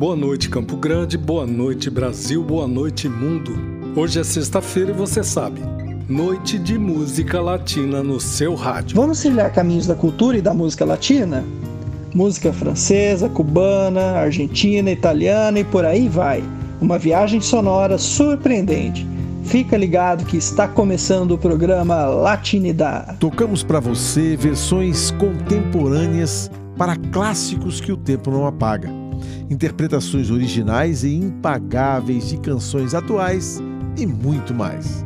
Boa noite, Campo Grande, boa noite, Brasil, boa noite, mundo. Hoje é sexta-feira e você sabe. Noite de música latina no seu rádio. Vamos trilhar caminhos da cultura e da música latina? Música francesa, cubana, argentina, italiana e por aí vai. Uma viagem sonora surpreendente. Fica ligado que está começando o programa Latinidade. Tocamos para você versões contemporâneas para clássicos que o tempo não apaga interpretações originais e impagáveis de canções atuais e muito mais.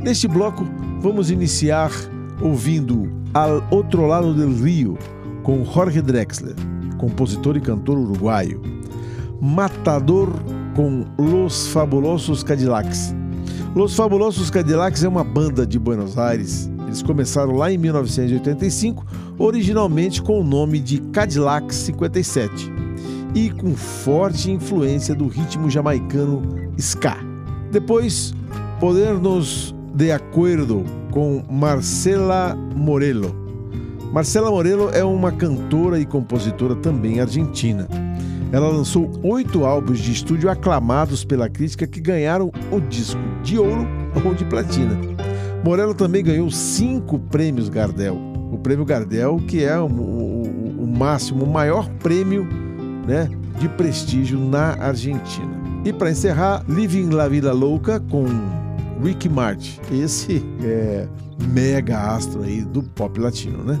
Neste bloco, vamos iniciar ouvindo Al Outro Lado del Rio, com Jorge Drexler, compositor e cantor uruguaio. Matador com Los Fabulosos Cadillacs. Los Fabulosos Cadillacs é uma banda de Buenos Aires. Eles começaram lá em 1985, originalmente com o nome de Cadillac 57 e com forte influência do ritmo jamaicano ska. Depois, Podernos de Acuerdo com Marcela Morello. Marcela Morello é uma cantora e compositora também argentina. Ela lançou oito álbuns de estúdio aclamados pela crítica que ganharam o disco de ouro ou de platina. Morello também ganhou cinco prêmios Gardel. O prêmio Gardel, que é o, o, o máximo, o maior prêmio né, de prestígio na Argentina. E para encerrar, Living La Vida Louca com Ricky Martin, esse é mega astro aí do pop latino, né?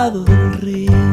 Lado del río.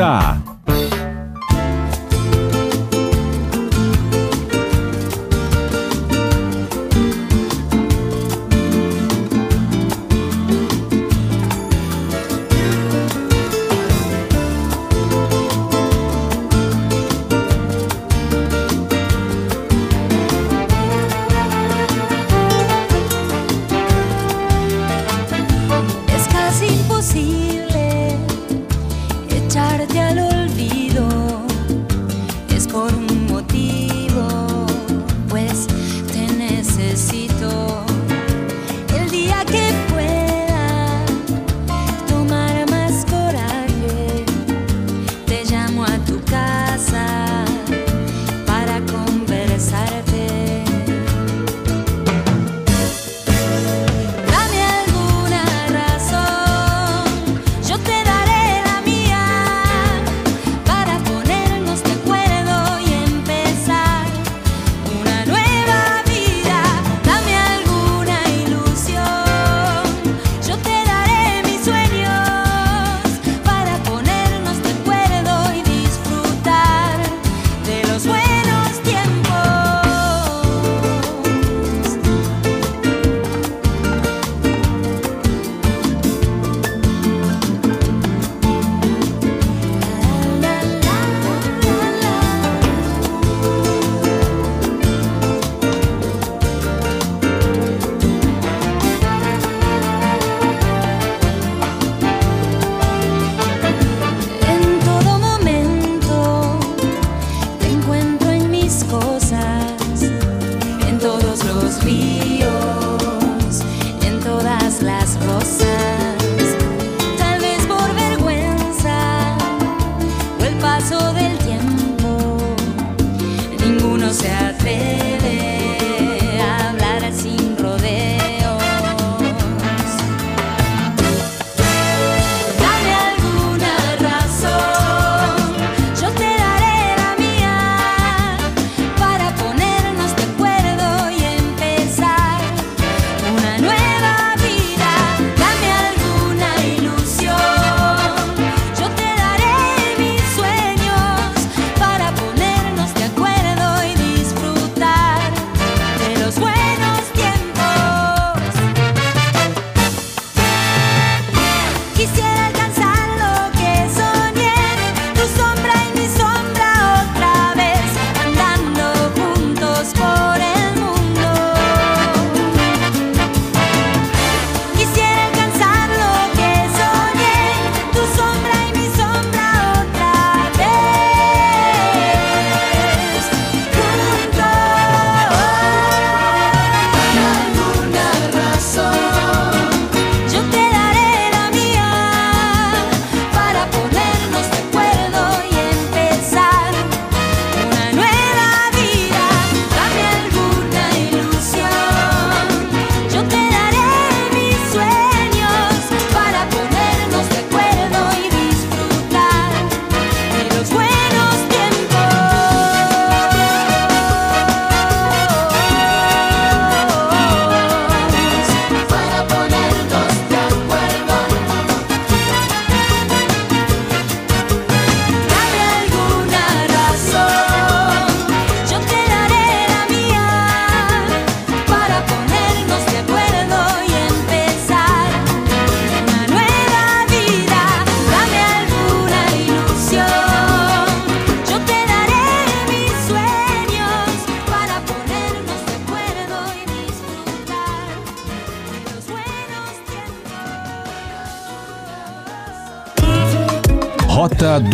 Radar.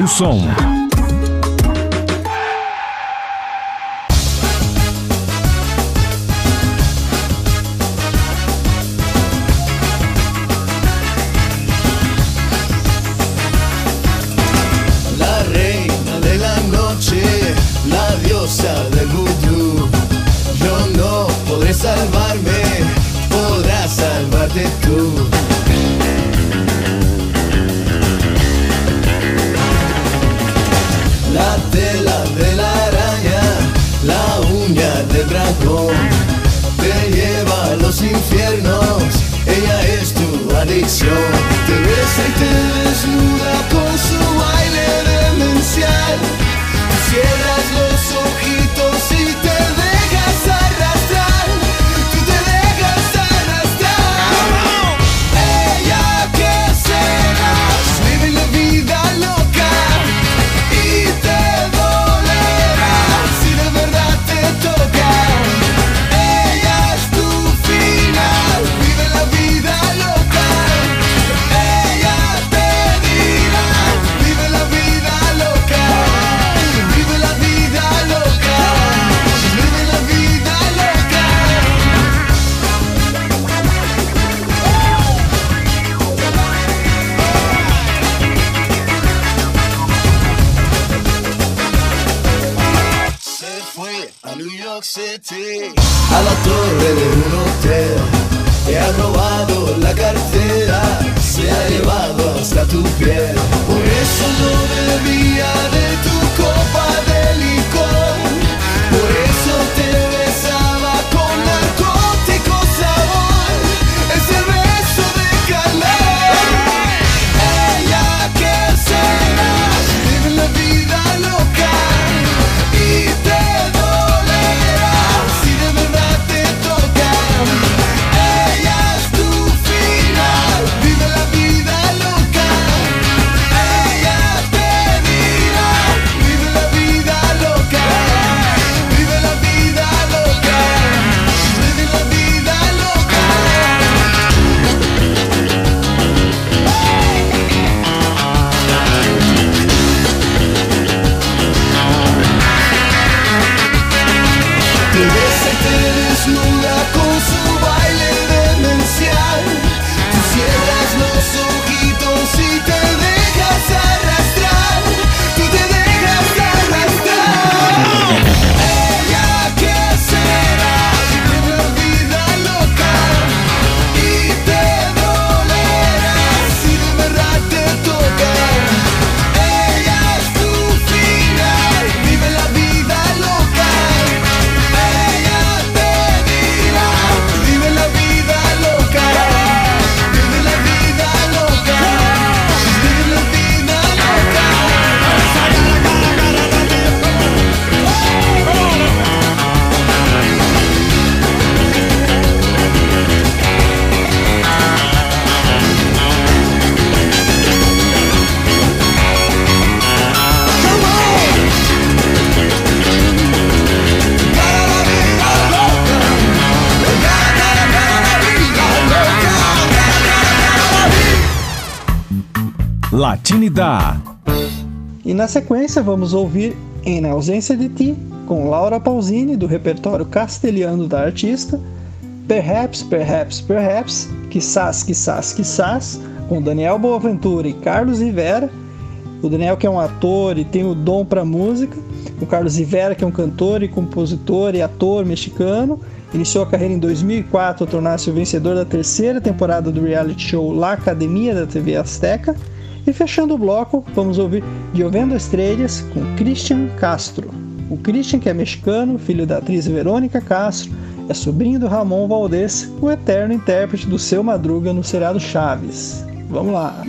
som. sequência, vamos ouvir Em Ausência de Ti, com Laura Pausini, do repertório castelhano da artista, Perhaps, Perhaps, Perhaps, Quissás, Quissás, Quissás, com Daniel Boaventura e Carlos Rivera. O Daniel, que é um ator e tem o dom para música, o Carlos Rivera, que é um cantor e compositor e ator mexicano. Iniciou a carreira em 2004 ao tornar-se o vencedor da terceira temporada do reality show La Academia da TV Azteca e fechando o bloco, vamos ouvir Giovendo Estrelas" com Christian Castro. O Christian, que é mexicano, filho da atriz Verônica Castro, é sobrinho do Ramon Valdez, o eterno intérprete do seu Madruga no Cerrado Chaves. Vamos lá!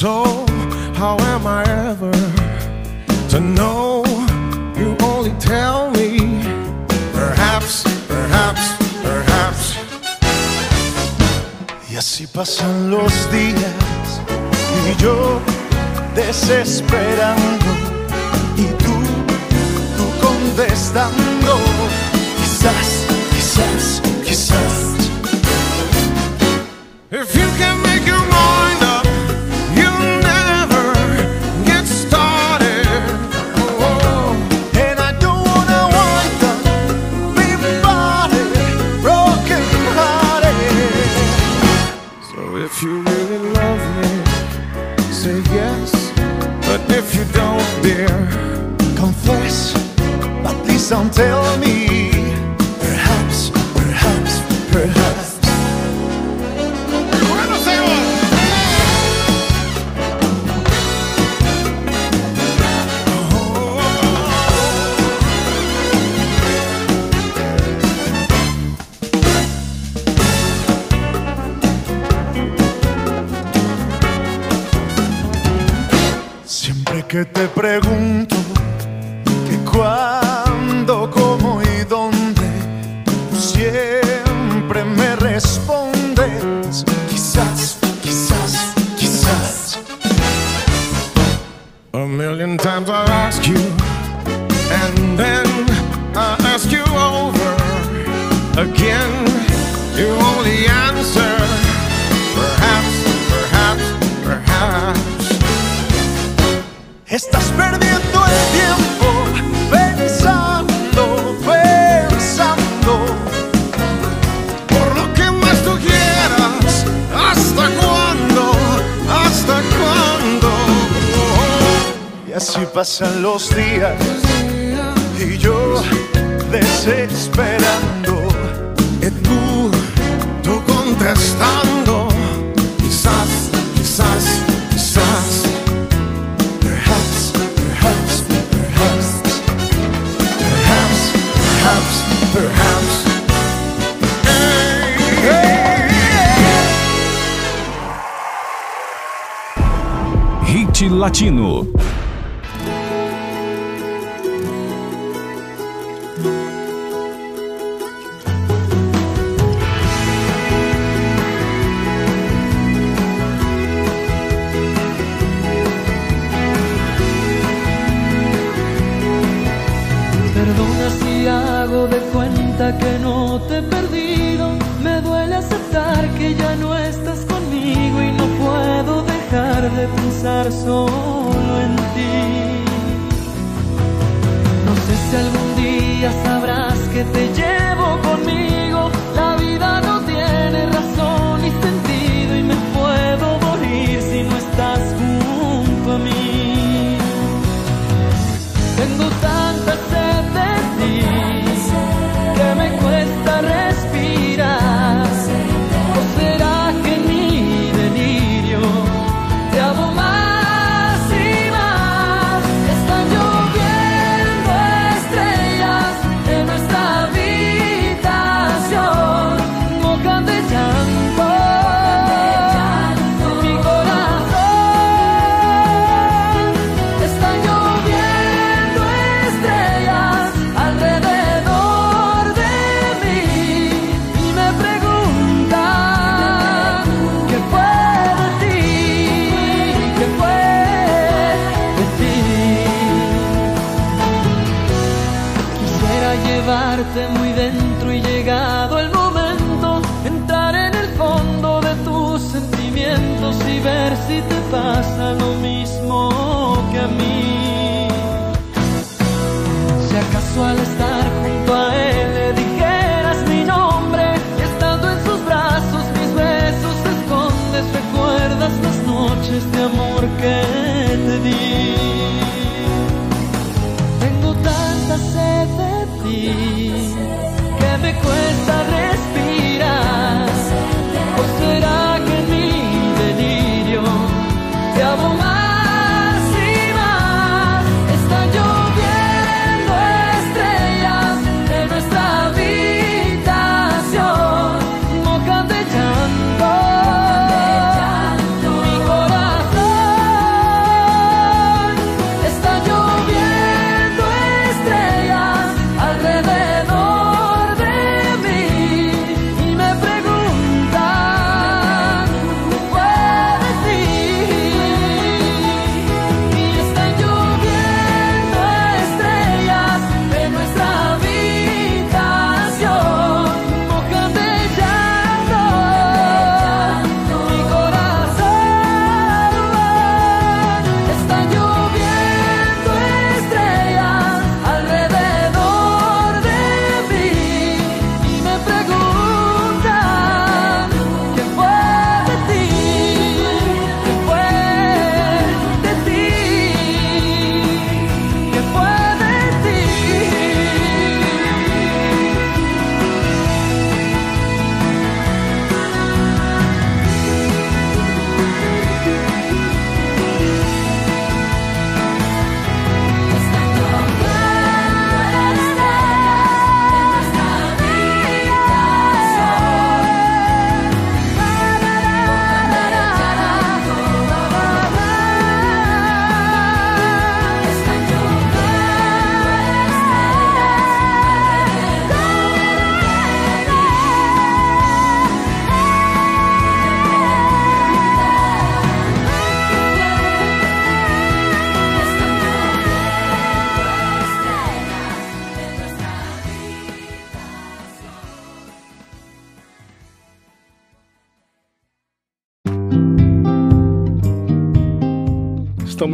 So how am I ever to know? You only tell me. Perhaps, perhaps, perhaps. Y así pasan los días y yo desesperando y tú, tú contestando. Quizás, quizás, quizás. If you can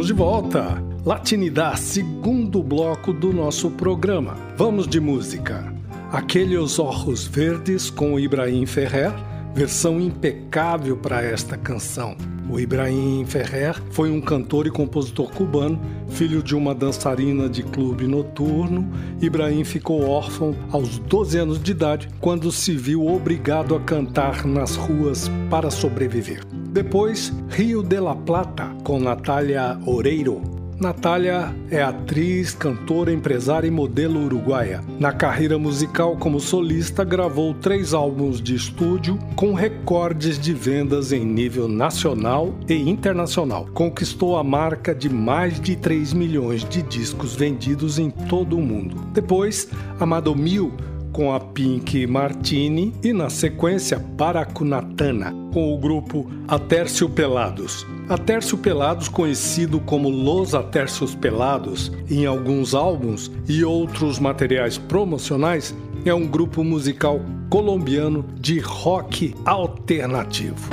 De volta. Latinidade, segundo bloco do nosso programa. Vamos de música. Aqueles Ojos Verdes com Ibrahim Ferrer, versão impecável para esta canção. O Ibrahim Ferrer foi um cantor e compositor cubano, filho de uma dançarina de clube noturno. Ibrahim ficou órfão aos 12 anos de idade, quando se viu obrigado a cantar nas ruas para sobreviver. Depois, Rio de la Plata, com Natália Oreiro. Natália é atriz, cantora, empresária e modelo uruguaia. Na carreira musical como solista, gravou três álbuns de estúdio com recordes de vendas em nível nacional e internacional. Conquistou a marca de mais de 3 milhões de discos vendidos em todo o mundo. Depois, Amado Mil com a Pink Martini e, na sequência, Paracunatana, com o grupo Atércio Pelados. Atércio Pelados, conhecido como Los Atércios Pelados em alguns álbuns e outros materiais promocionais, é um grupo musical colombiano de rock alternativo.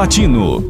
Latino.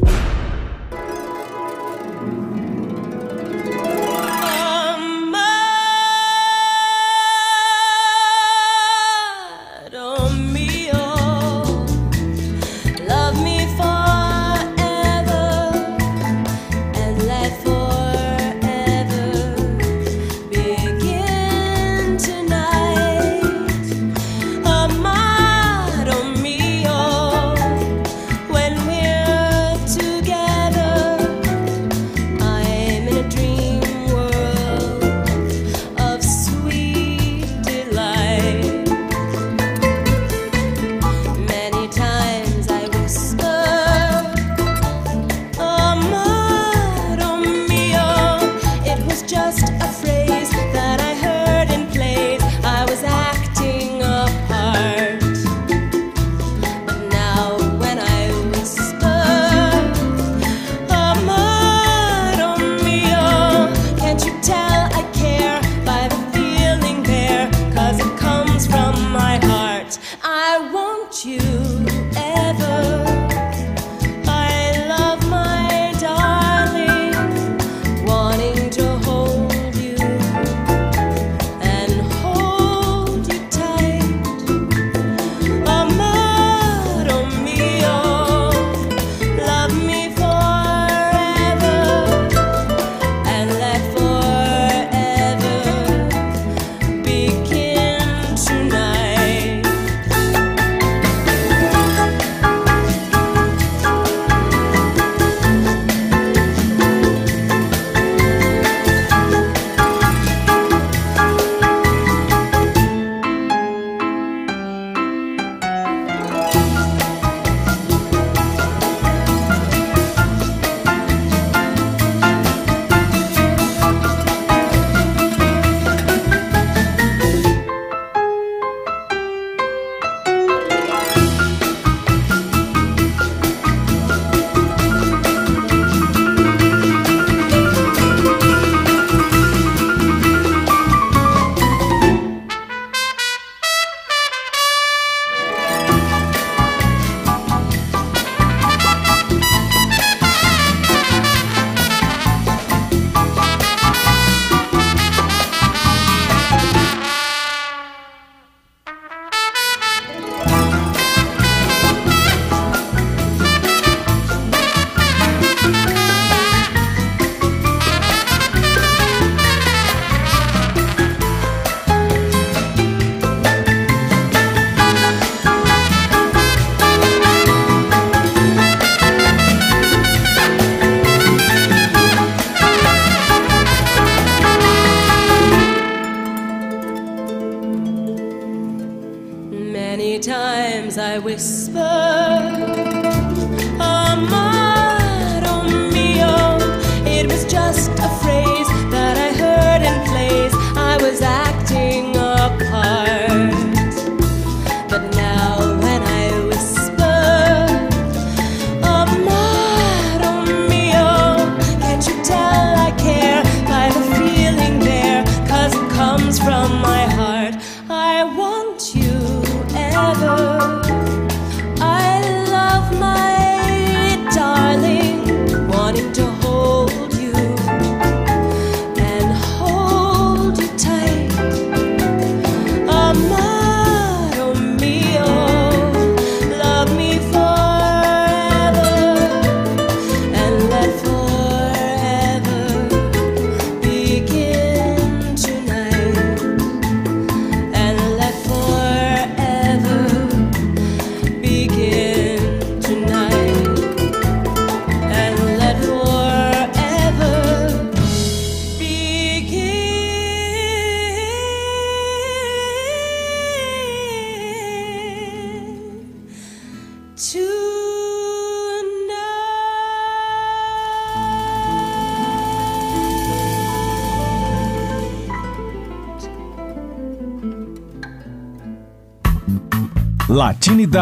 No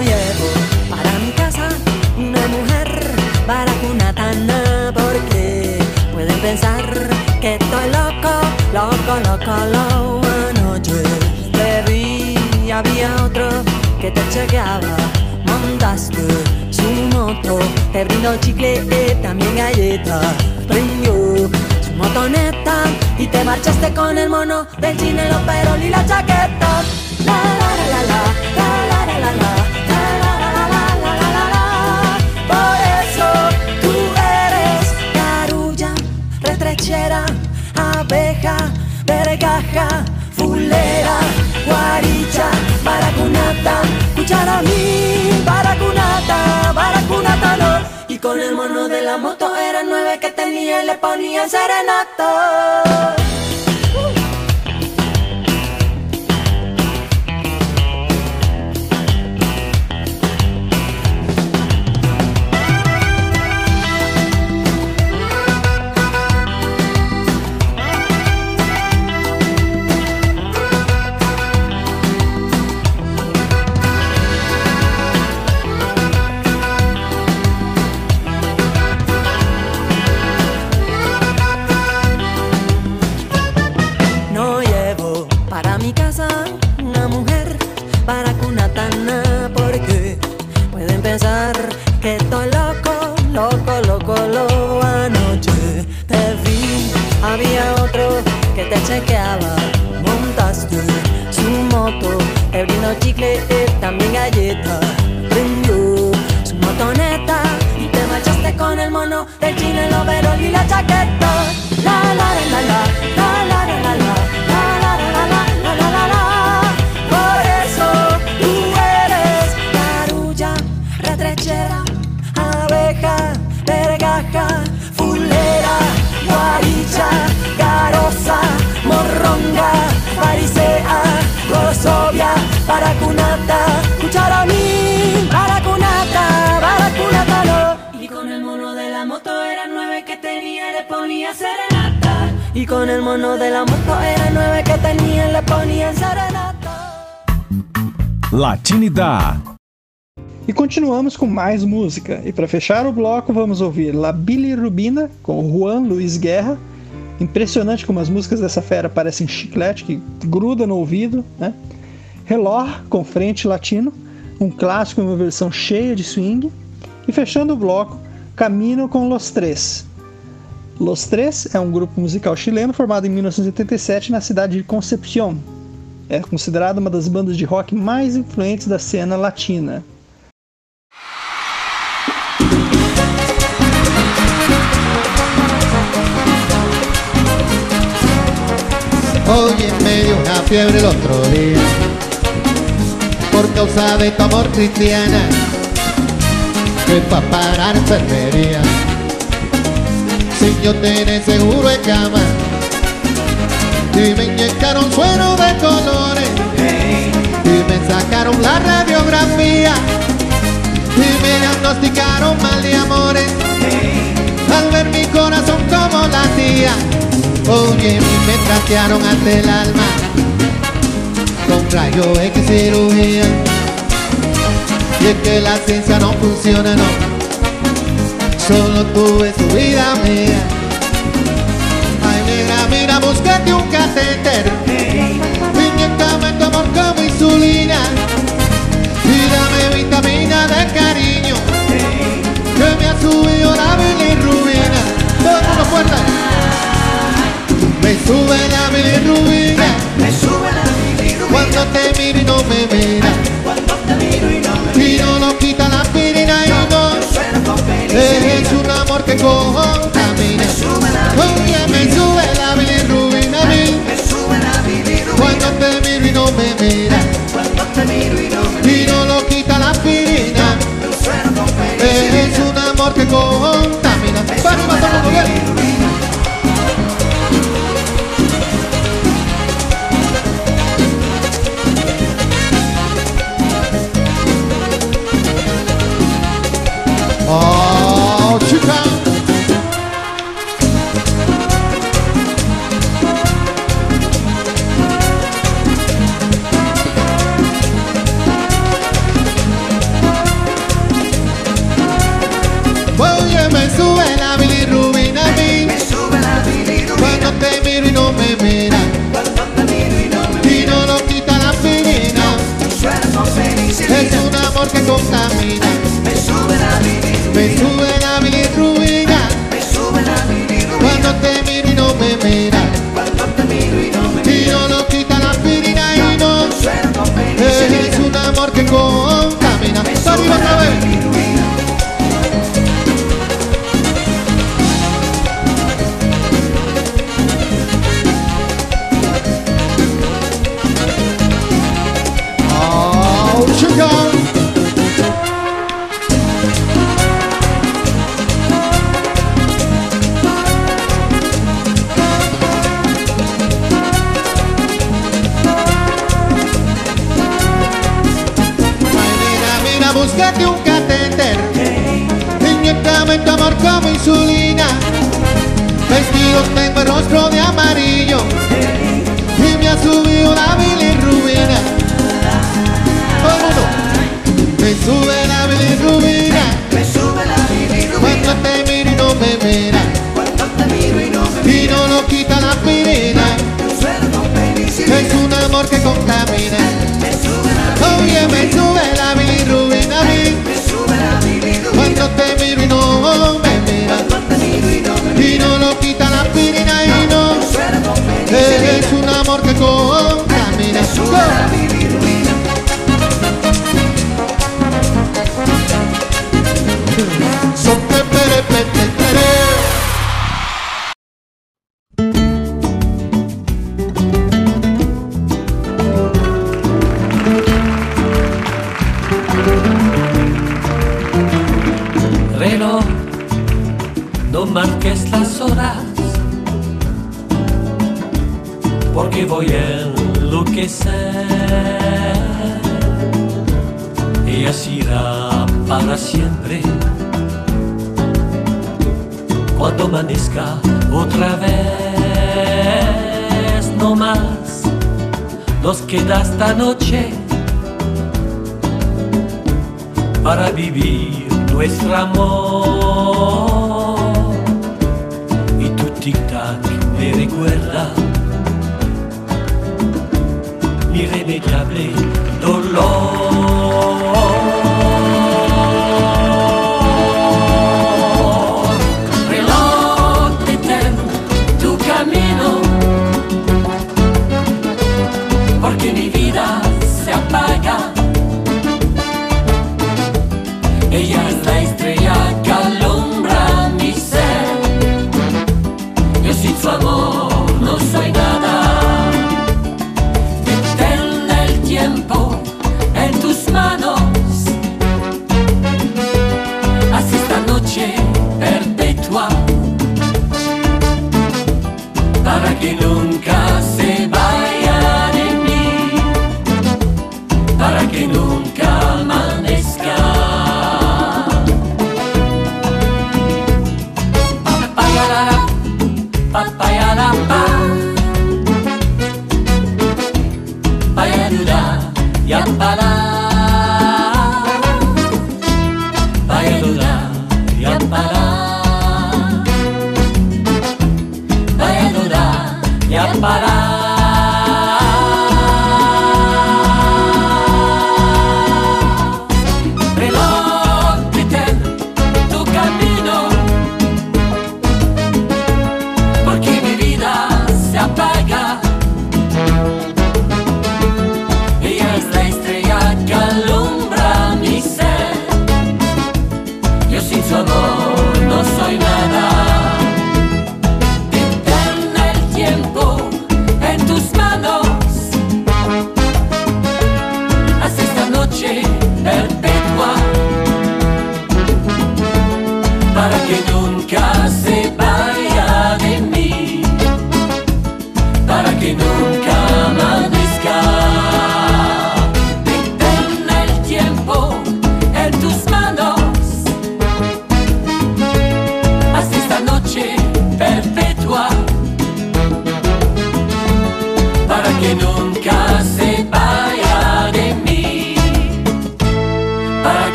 llevo para mi casa una mujer baracunatana porque pueden pensar que estoy loco, loco, loco, loco. Anoche que te chequeaba, montaste su moto, te brindó chicle y también galleta. Prendió su motoneta y te marchaste con el mono del chile, los perol y la chaqueta. La la la la la, la la la la la. retrechera, abeja, vergaja, fulera, guaricha, baracunata, cucharamí, baracunata, baracunata con el mono de la moto era nueve que tenía y le ponía serenato. Brindó chicle y también galleta, prendió su motoneta y te marchaste con el mono del chile, el overol y la chaqueta. Con el mono de la moto era nueve que tenía, le ponía serenata. Latinidad. E continuamos com mais música. E para fechar o bloco, vamos ouvir La Bilirrubina com Juan Luiz Guerra. Impressionante como as músicas dessa fera parecem chiclete que gruda no ouvido, né? Relor com Frente Latino, um clássico em uma versão cheia de swing. E fechando o bloco, Camino com Los Tres. Los Tres é um grupo musical chileno formado em 1987 na cidade de Concepción. É considerado uma das bandas de rock mais influentes da cena latina. Oye, me dio una fiebre el otro día por causa de tu amor cristiana. Me fue a parar enfermería. Yo tenía seguro en cama y me inyectaron suero de colores y me sacaron la radiografía y me diagnosticaron mal de amores al ver mi corazón como latía. Oye, me trastearon hasta el alma con rayo X cirugía. Y es que la ciencia no funciona, no. Solo es tu vida mía. Ay, negra, mira, búscate un catéter. Me recuerda irremediable dolor.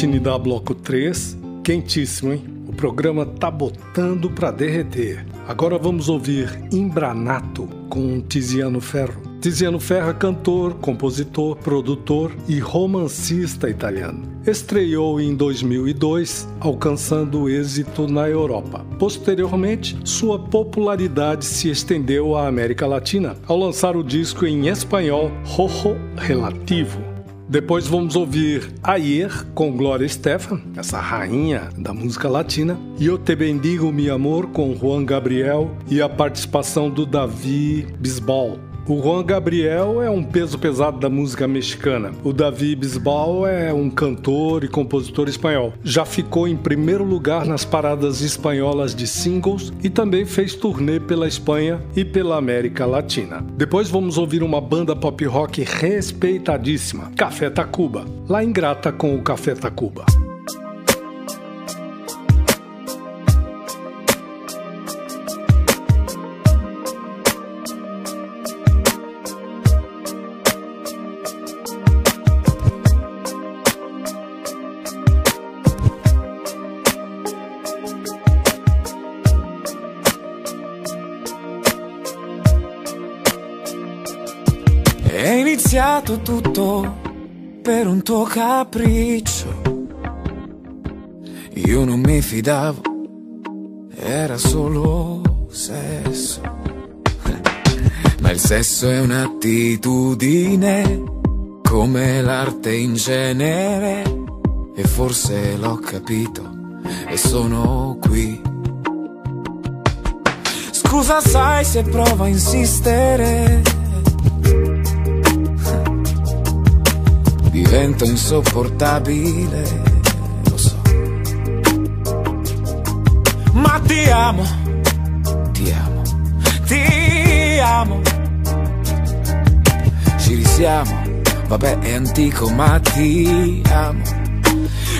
Latinidade Bloco 3, quentíssimo, hein? O programa tá botando pra derreter. Agora vamos ouvir Imbranato com Tiziano Ferro. Tiziano Ferro é cantor, compositor, produtor e romancista italiano. Estreou em 2002, alcançando êxito na Europa. Posteriormente, sua popularidade se estendeu à América Latina ao lançar o disco em espanhol Rojo Relativo. Depois vamos ouvir Ayer com Gloria Estefan, essa rainha da música latina, e Eu Te Bendigo Mi Amor com Juan Gabriel e a participação do Davi Bisbal. O Juan Gabriel é um peso pesado da música mexicana. O Davi Bisbal é um cantor e compositor espanhol. Já ficou em primeiro lugar nas paradas espanholas de singles e também fez turnê pela Espanha e pela América Latina. Depois vamos ouvir uma banda pop rock respeitadíssima, Café Tacuba, lá em Grata com o Café Tacuba. Iniziato tutto per un tuo capriccio. Io non mi fidavo, era solo sesso. Ma il sesso è un'attitudine, come l'arte in genere. E forse l'ho capito e sono qui. Scusa, sai se provo a insistere. Divento insopportabile, lo so. Ma ti amo, ti amo, ti amo. Ci risiamo, vabbè è antico ma ti amo.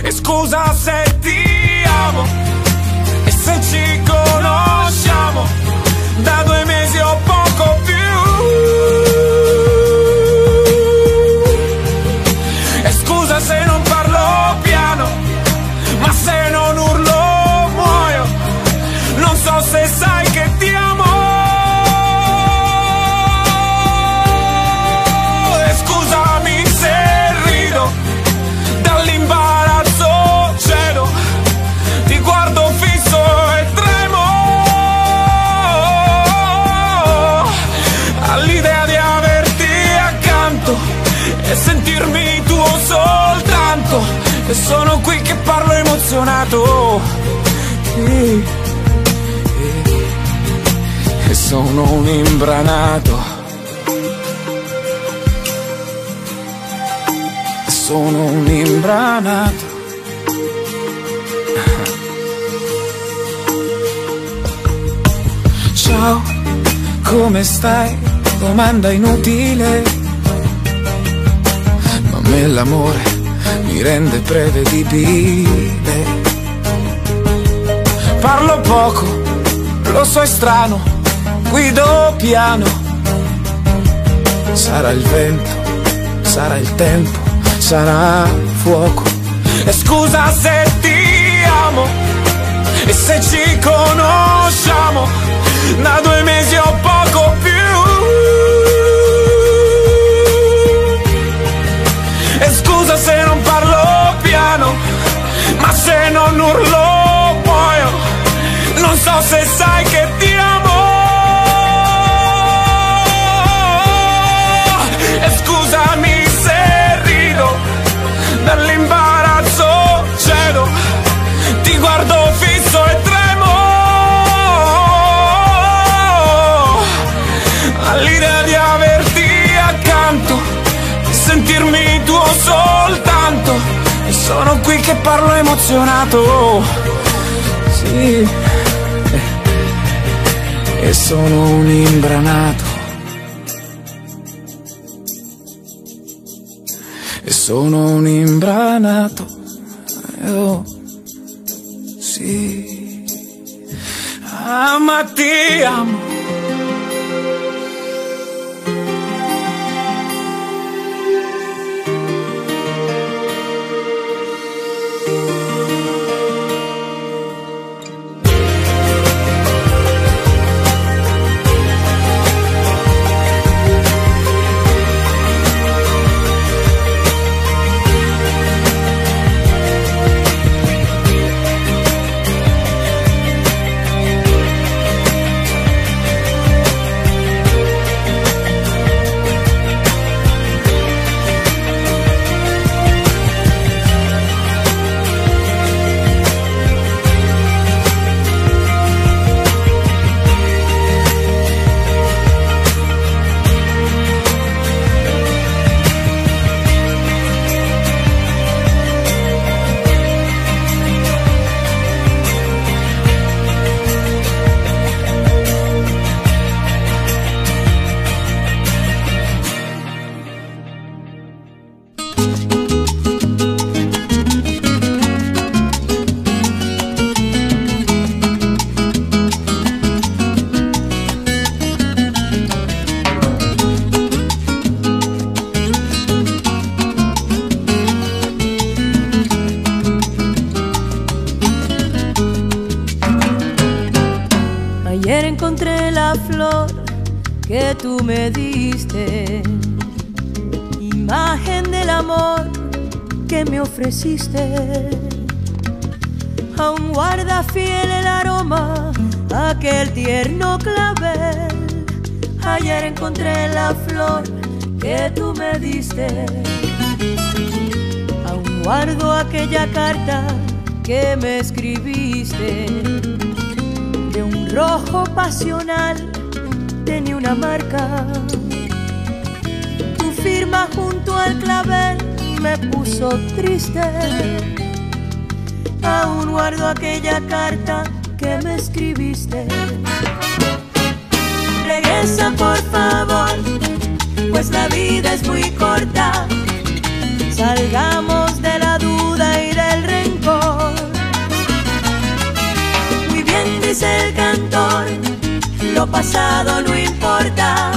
E scusa se ti amo, e se ci conosciamo, da due mesi o poco più. Say no. Sono qui che parlo emozionato. E sono un imbranato. Sono un imbranato. Ciao, come stai? Domanda inutile. Ma me l'amore mi rende prevedibile. Parlo poco, lo so è strano, guido piano. Sarà il vento, sarà il tempo, sarà fuoco. E scusa se ti amo, e se ci conosciamo, da due mesi o poco piano, ma se non urlo muoio. Non so se sai che ti amo. Sono qui che parlo emozionato. Sì. E sono un imbranato. E sono un imbranato. Oh, sì. ama, te amo. Que me escribiste de un rojo pasional tenía una marca. Tu firma junto al clavel me puso triste. Aún guardo aquella carta que me escribiste. Regresa por favor, pues la vida es muy corta. Salgamos dice el cantor, lo pasado no importa,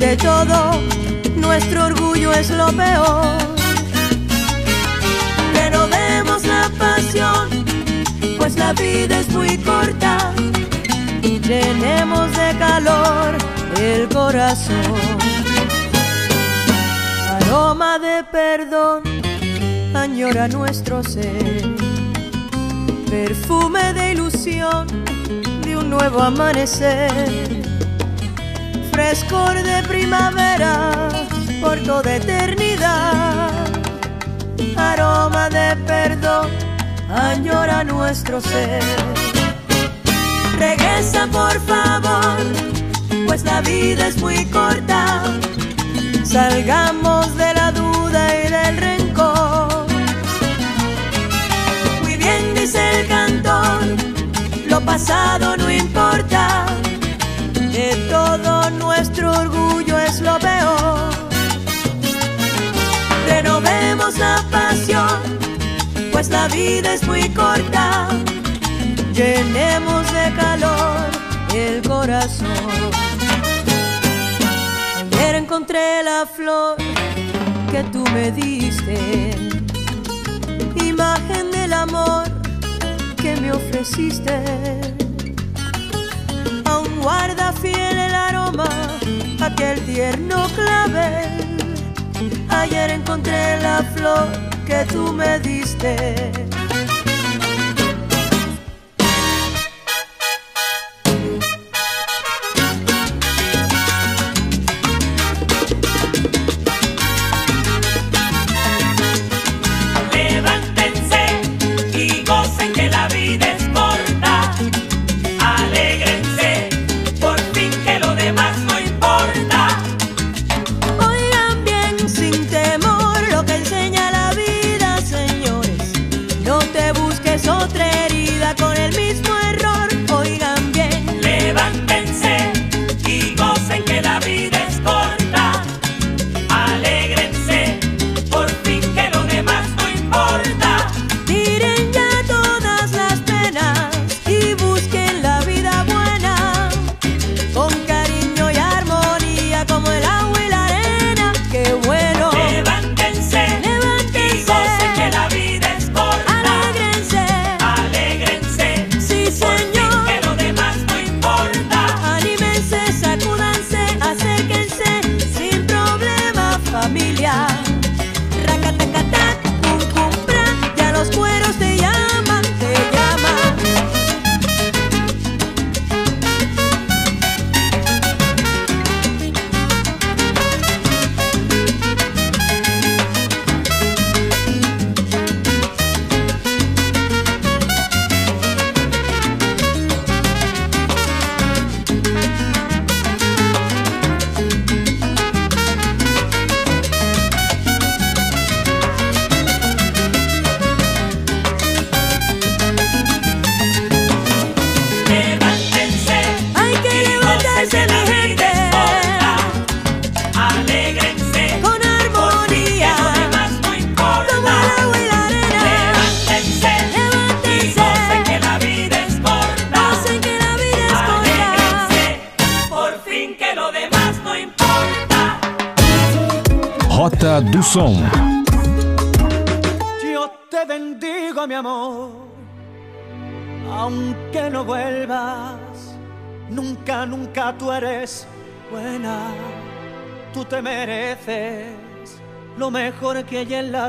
de todo nuestro orgullo es lo peor. Renovemos la pasión, pues la vida es muy corta, llenemos de calor el corazón. Aroma de perdón añora nuestro ser. Perfume de de un nuevo amanecer, frescor de primavera por toda eternidad, aroma de perdón añora nuestro ser. Regresa por favor, pues la vida es muy corta, salgamos de la duda y del rencor no importa, de todo nuestro orgullo es lo peor. Renovemos la pasión, pues la vida es muy corta, llenemos de calor el corazón. Ayer encontré la flor que tú me diste imagen del amor que me ofreciste. Aquel tierno clavel. Ayer encontré la flor que tú me diste.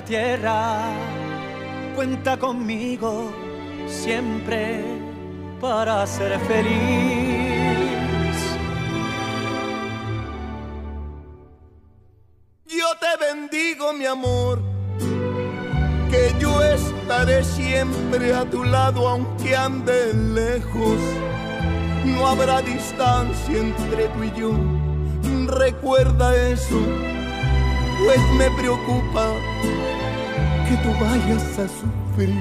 Tierra. Cuenta conmigo siempre para ser feliz. Yo te bendigo, mi amor, que yo estaré siempre a tu lado aunque ande lejos. No habrá distancia entre tú y yo. Recuerda eso, pues me preocupa vayas a sufrir.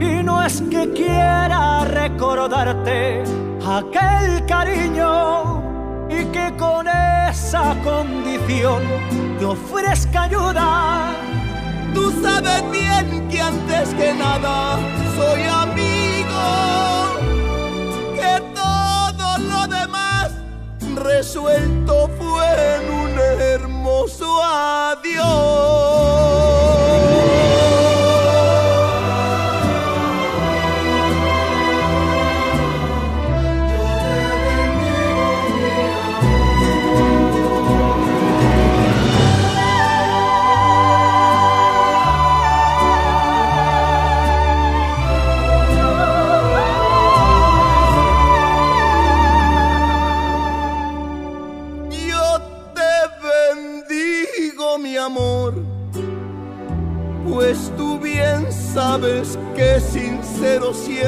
Y no es que quiera recordarte aquel cariño y que con esa condición te ofrezca ayuda. Tú sabes bien que antes que nada soy amigo, que todo lo demás resuelto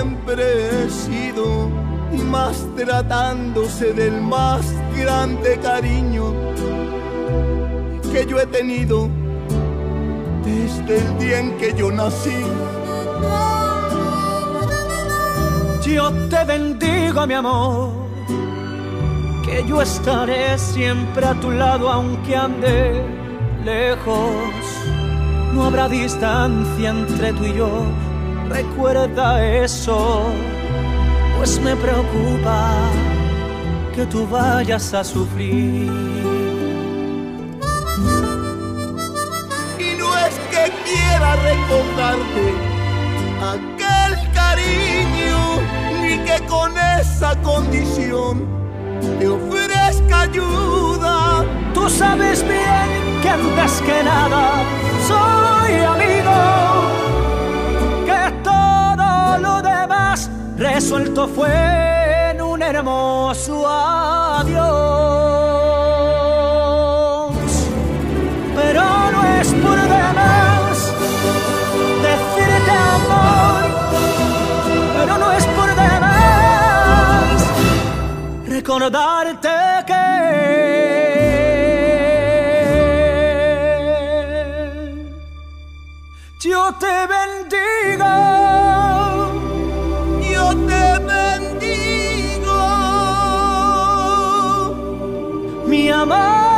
siempre he sido, más tratándose del más grande cariño que yo he tenido desde el día en que yo nací. Yo te bendigo, mi amor, que yo estaré siempre a tu lado aunque ande lejos. No habrá distancia entre tú y yo, recuerda eso, pues me preocupa que tú vayas a sufrir. Y no es que quiera recordarte aquel cariño, ni que con esa condición te ofrezca ayuda. Tú sabes bien que antes que nada soy amigo, resuelto fue en un hermoso adiós. Pero no es por demás decirte amor, pero no es por demás recordarte que yo te bendigo. Mi amor.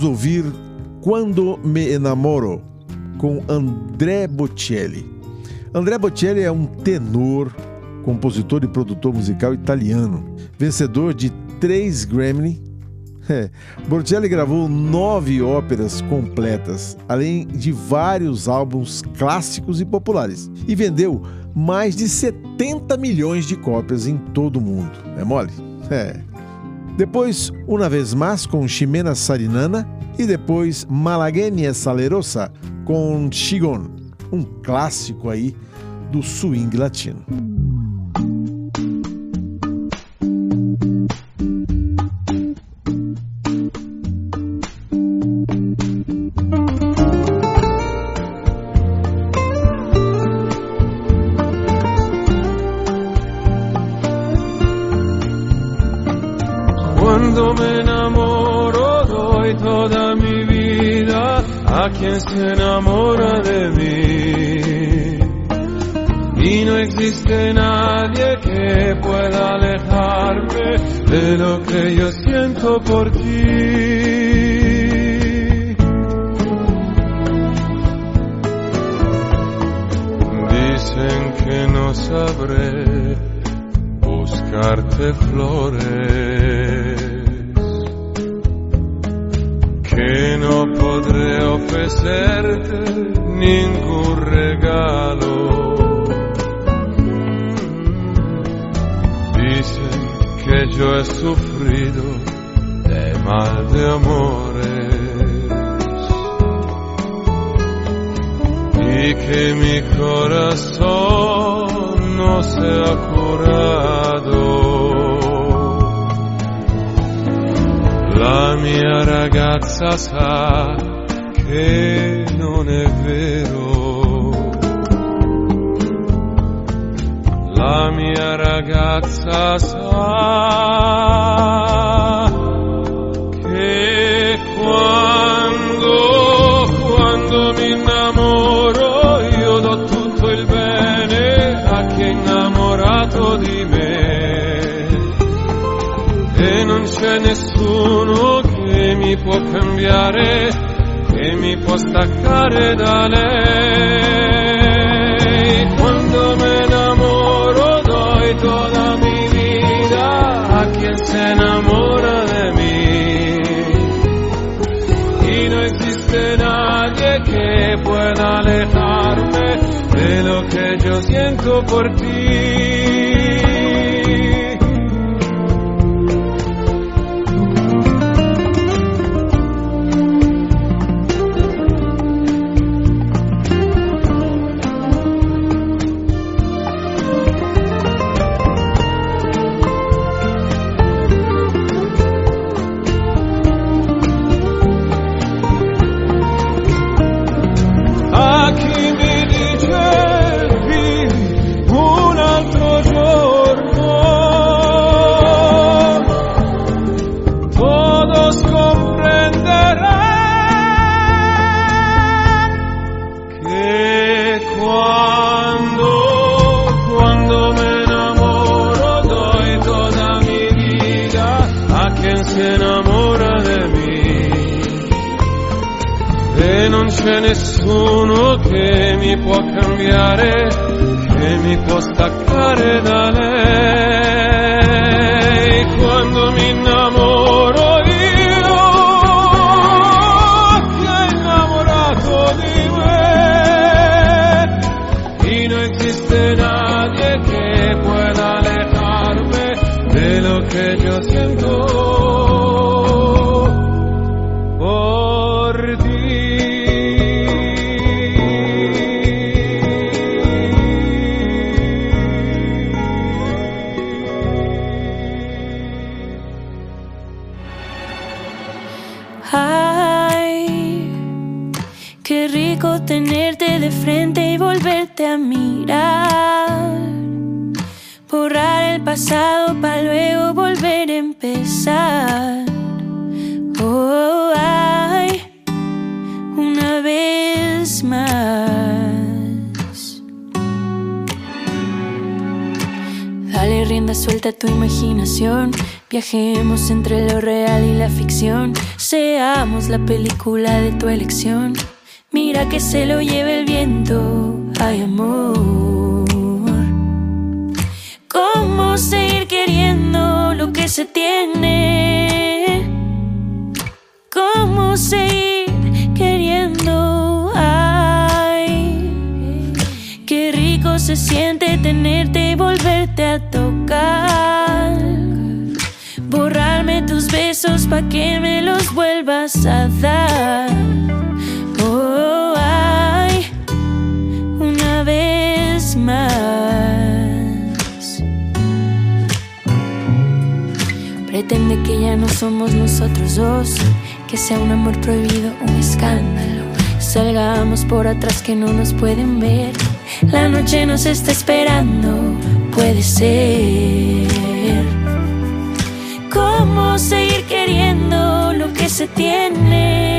Vamos ouvir Quando Me Enamoro, com André Bocelli. André Bocelli é um tenor, compositor e produtor musical italiano, vencedor de três Grammy. É, Bocelli gravou nove óperas completas, além de vários álbuns clássicos e populares, e vendeu mais de 70 milhões de cópias em todo o mundo. É mole? É. Depois, Una Vez Mais com Ximena Sarinana e depois Malagueña Salerosa com Chigon, um clássico aí do swing latino. Mi corazón no se ha curado. La mia ragazza sa che non è vero. La mia ragazza sa che quando, quando mi innamoro non c'è nessuno che mi può cambiare, che mi può staccare da lei. Quando me enamoro doy toda mi vida a quien se enamora de mí. Y no existe nadie que pueda alejarme de lo que yo siento por ti. cambiare che mi costa Viajemos entre lo real y la ficción, seamos la película de tu elección. Mira que se lo lleve el viento, ay amor. pa' que me los vuelvas a dar. Oh, ay, una vez más. Pretende que ya no somos nosotros dos, que sea un amor prohibido, un escándalo. Salgamos por atrás que no nos pueden ver. La noche nos está esperando, puede ser cómo seguir queriendo lo que se tiene.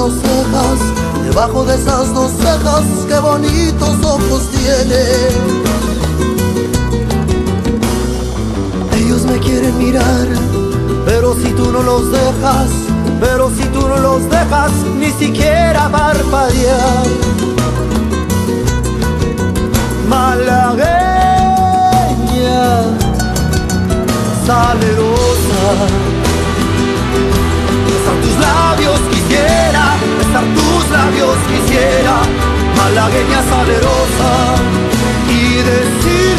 Dos cejas, debajo de esas dos cejas, qué bonitos ojos tienes. Ellos me quieren mirar, pero si tú no los dejas, pero si tú no los dejas, ni siquiera parpadear. Malagueña, salerosa. Malagueña salerosa, y decirte,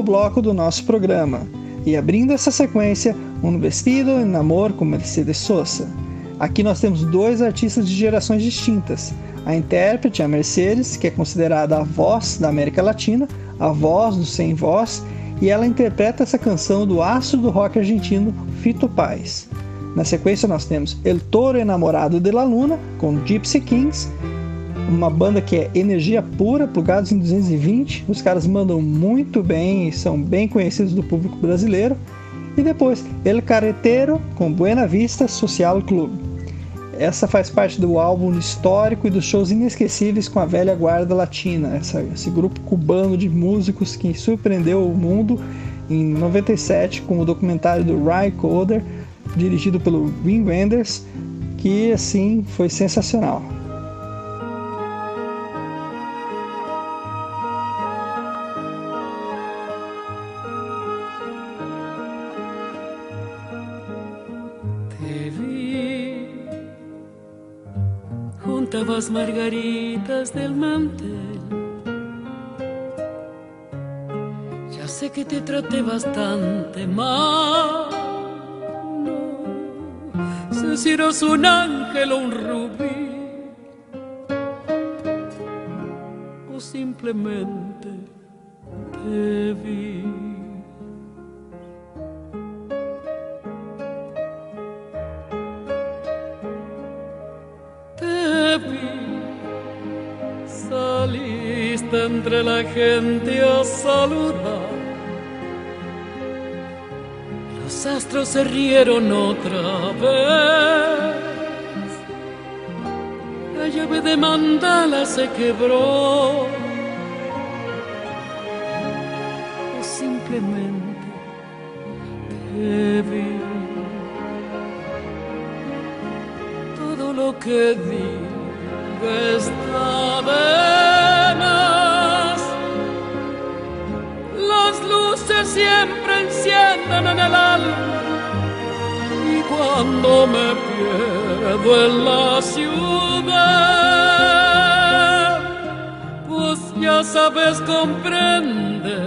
último bloco do nosso programa e abrindo essa sequência, Um Vestido em Amor com Mercedes Sosa. Aqui nós temos dois artistas de gerações distintas. A intérprete, a Mercedes, que é considerada a voz da América Latina, a voz do sem voz, e ela interpreta essa canção do astro do rock argentino Fito Paz. Na sequência nós temos El Toro Enamorado de la Luna com Gypsy Kings, uma banda que é energia pura, plugados em 220. Os caras mandam muito bem e são bem conhecidos do público brasileiro. E depois El Carretero com Buena Vista Social Club. Essa faz parte do álbum histórico e dos shows inesquecíveis com a velha guarda latina, essa, esse grupo cubano de músicos que surpreendeu o mundo em 97 com o documentário do Ry Coder, dirigido pelo Wim Wenders, que assim foi sensacional. las margaritas del mantel. Ya sé que te traté bastante mal. No sé si eras un ángel o un rubí. O simplemente te vi. Entre la gente a saludar. Los astros se rieron otra vez. La llave de mandala se quebró. O simplemente te vi. Todo lo que diga está de siempre encienden en el alma. Y cuando me pierdo en la ciudad, pues ya sabes, comprende.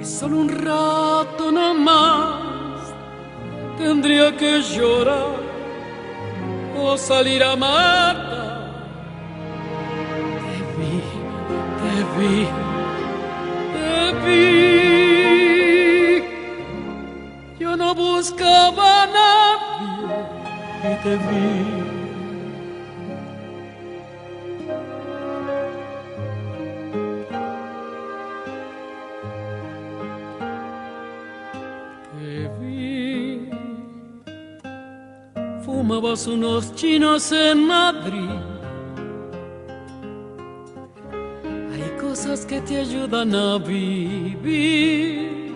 Y solo un rato nomás tendría que llorar o salir a matar. Te vi, te vi, vi. Yo no buscaba a nadie y te vi. Unos chinos en Madrid. Cosas que te ayudan a vivir.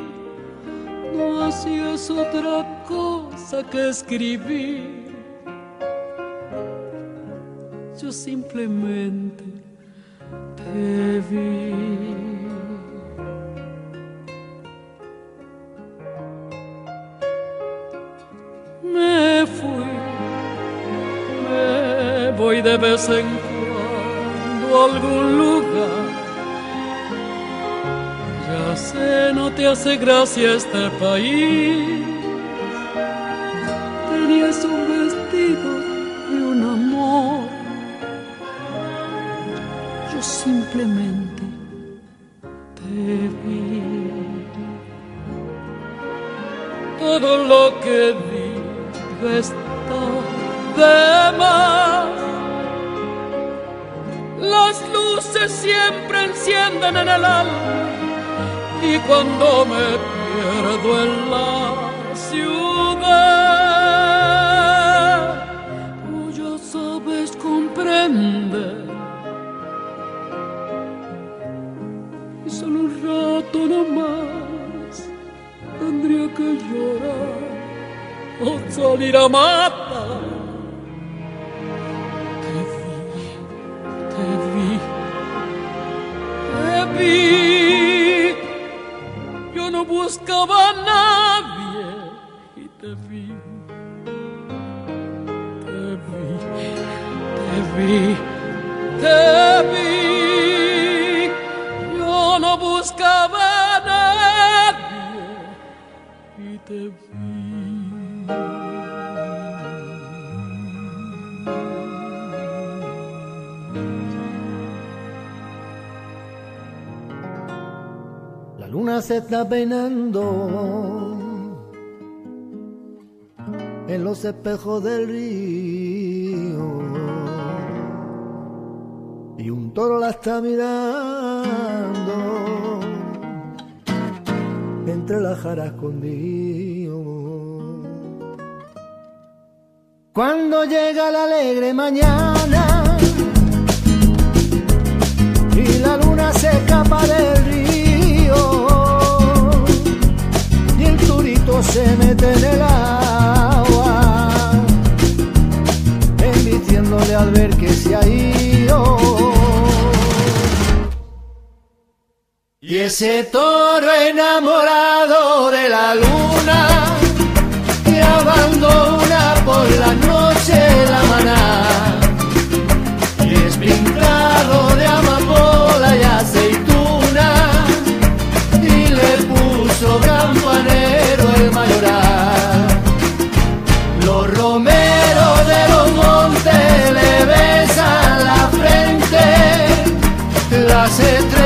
No hacías otra cosa que escribir. Yo simplemente te vi. Me fui, me voy de vez en cuando a algún lugar. Sé, no te hace gracia este país. Tenías un vestido y un amor. Yo simplemente te vi. Todo lo que diga está de más. Las luces siempre encienden en el alma y cuando me pierdo en la ciudad, tú ya sabes comprender. Y solo un rato nomás tendría que llorar o salir a matar. Te vi, te vi, te vi. Buscaba a nadie y te vi, te vi, te vi, te vi. Yo no buscaba a nadie y te vi. Luna se está peinando en los espejos del río y un toro la está mirando entre las jaras escondido. Cuando llega la alegre mañana y la luna se escapa del se mete en el agua, emitiéndole al ver que se ha ido. Y ese toro enamorado de la luna que abandona por la noche Los romeros de los montes le besan la frente, las estrellas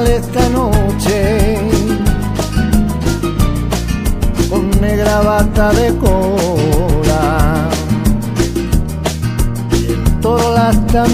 esta noche. Con negra bata de cola. Y el toro la está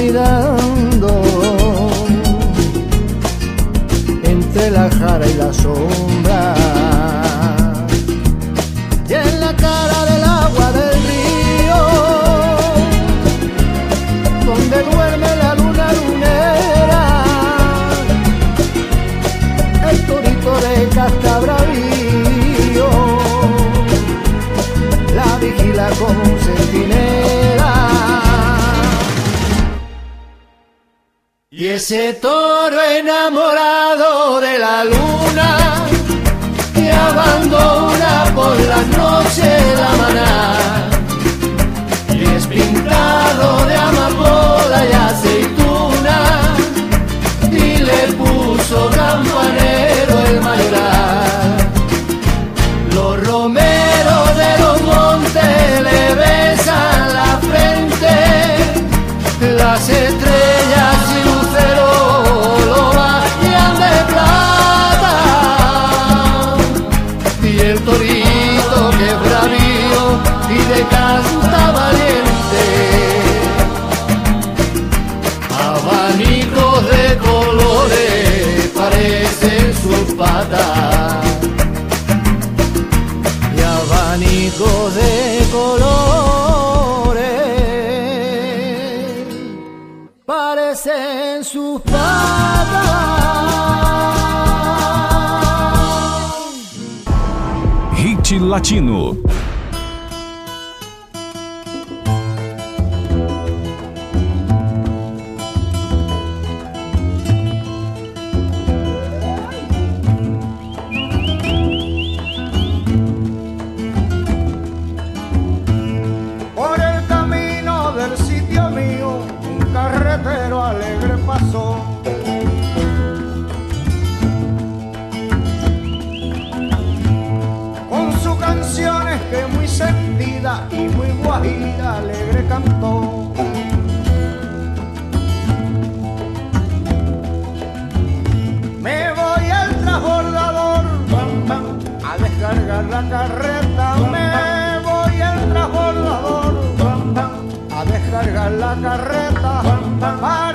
Latino. carreta me voy al transbordador. A descargar la carreta.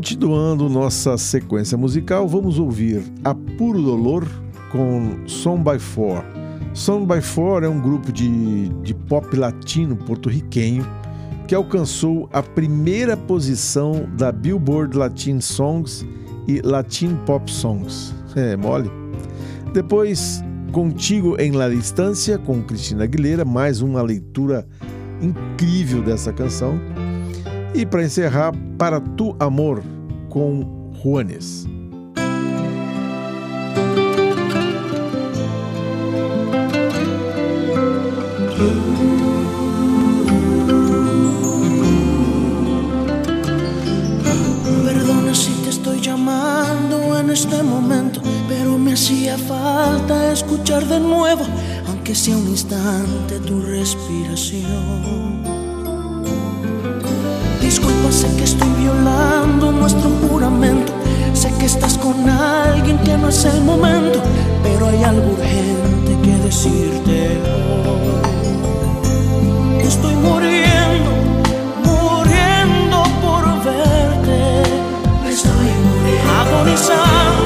Continuando nossa sequência musical, vamos ouvir A Puro Dolor com Som by Four. Som by Four é um grupo de, de pop latino porto-riquenho que alcançou a primeira posição da Billboard Latin Songs e Latin Pop Songs. É mole. Depois, Contigo em La Distância, com Cristina Aguilera, mais uma leitura incrível dessa canção. E para encerrar, Para Tu Amor, com Juanes. Perdona si te estoy llamando en este momento, pero me hacía falta escuchar de nuevo, aunque sea un instante, tu respiración. Disculpa, sé que estoy violando nuestro juramento, sé que estás con alguien que no es el momento, pero hay algo urgente que decirte hoy. Estoy muriendo, muriendo por verte. Estoy muriendo. Agonizando,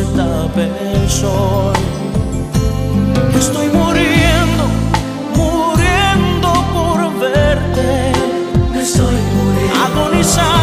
se el sol. Estoy muriendo, muriendo por verte. Estoy muriendo, agonizando,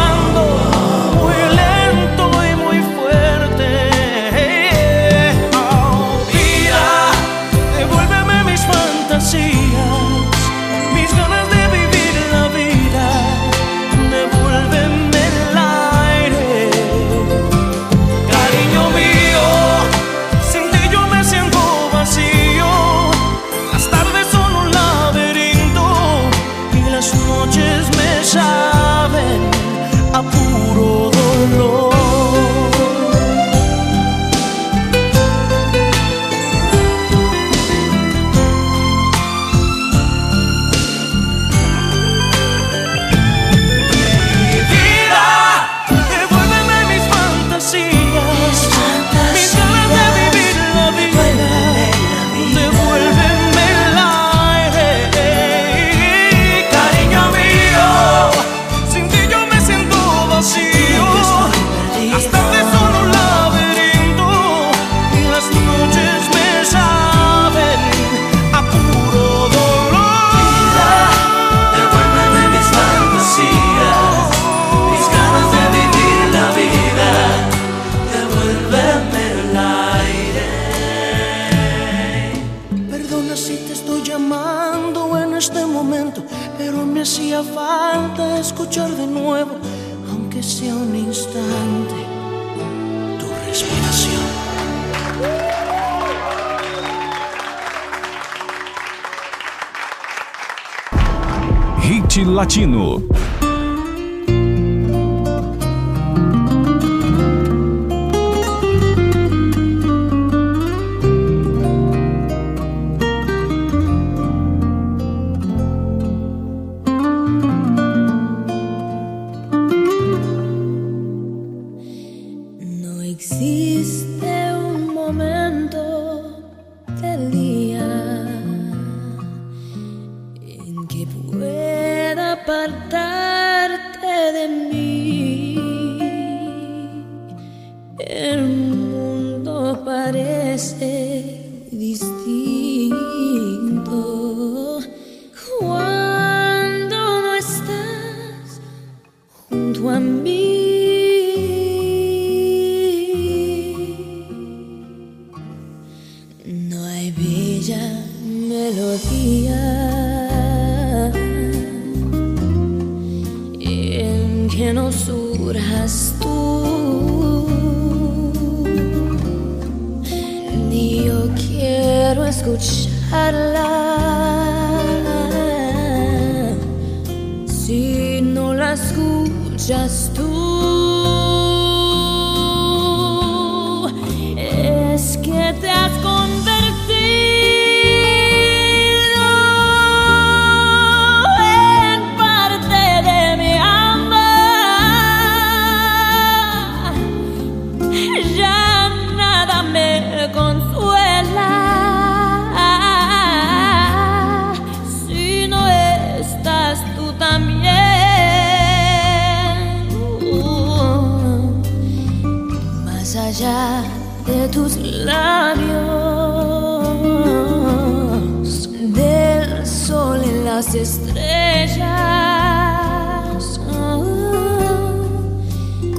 las estrellas,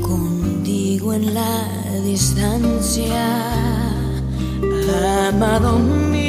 contigo en la distancia, amado mío,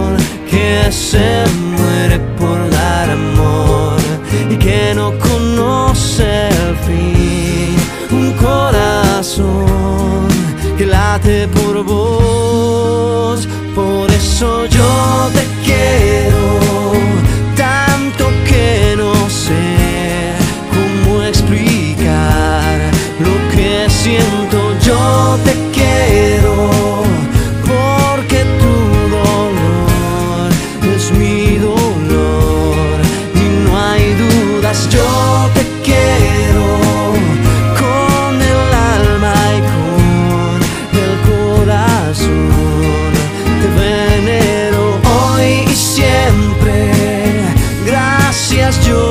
se muere por dar amor y que no conoce el fin. Un corazón que late por vos. Por eso yo te quiero yo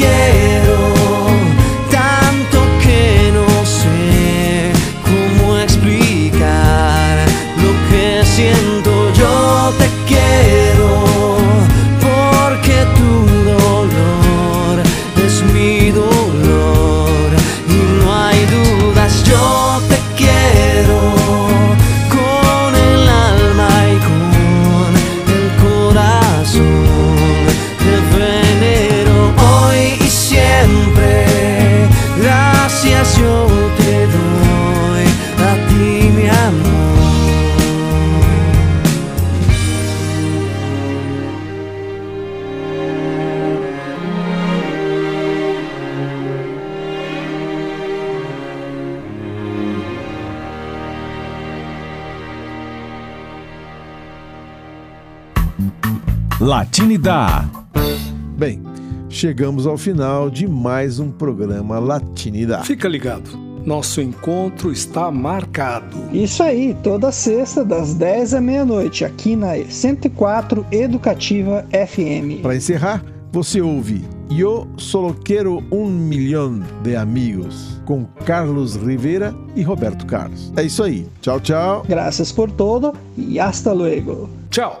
quiero Latinidade. Bem, chegamos ao final de mais um programa Latinidade. Fica ligado, nosso encontro está marcado. Isso aí, toda sexta, das 10 à meia-noite, aqui na 104 Educativa FM. Para encerrar, você ouve Eu Solo Quero Um Milhão de Amigos com Carlos Rivera e Roberto Carlos. É isso aí. Tchau, tchau. Gracias por todo y hasta luego. Tchau.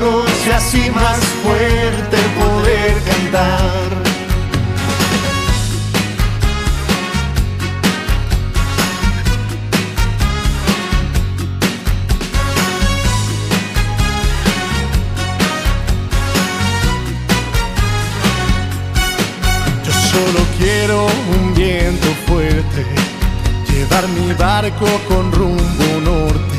amigos y así más fuerte poder cantar. Yo solo quiero un viento fuerte, llevar mi barco con rumbo norte.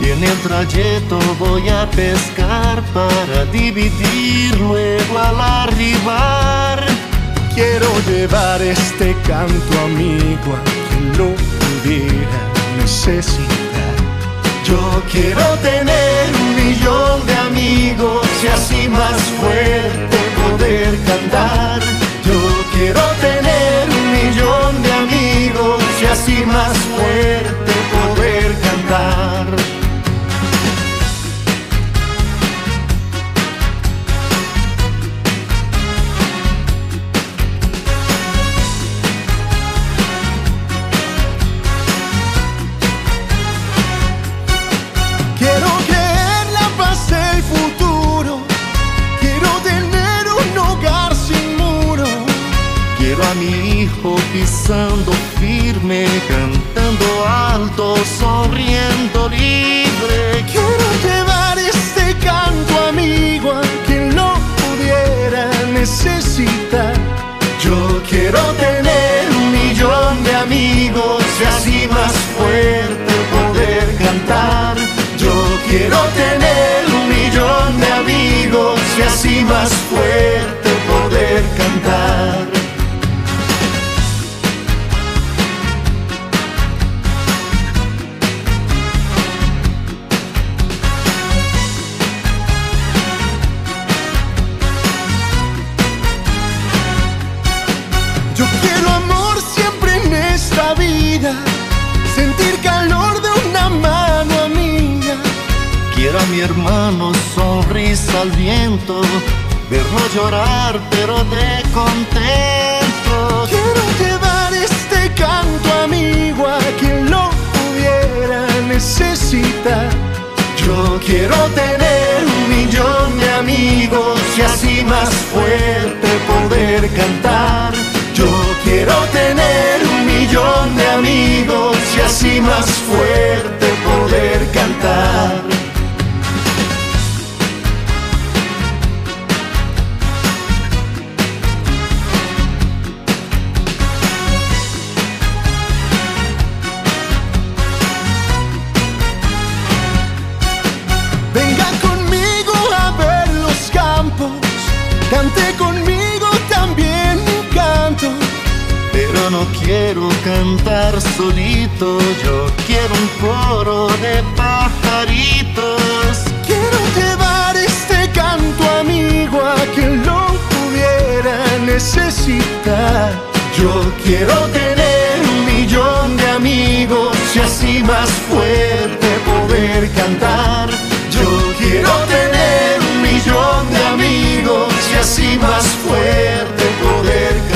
Y en el trayecto voy a pescar para dividir luego al arribar. Quiero llevar este canto amigo a quien lo pudiera necesitar. Yo quiero tener un millón de amigos y así más fuerte poder cantar. Yo quiero tener un millón de amigos y así más fuerte poder cantar. A mi hijo pisando firme, cantando alto, sonriendo libre. Quiero llevar este canto amigo a quien lo pudiera necesitar. Yo quiero tener un millón de amigos y así más fuerte poder cantar. Yo quiero tener un millón de amigos y así más fuerte poder cantar. Mi hermano, sonrisa al viento, verlo llorar pero de contento. Quiero llevar este canto amigo a quien lo pudiera necesitar. Yo quiero tener un millón de amigos y así más fuerte poder cantar. Yo quiero tener un millón de amigos y así más fuerte poder cantar. No quiero cantar solito, yo quiero un coro de pajaritos. Quiero llevar este canto amigo a quien lo pudiera necesitar. Yo quiero tener un millón de amigos y así más fuerte poder cantar. Yo quiero tener un millón de amigos y así más fuerte poder cantar.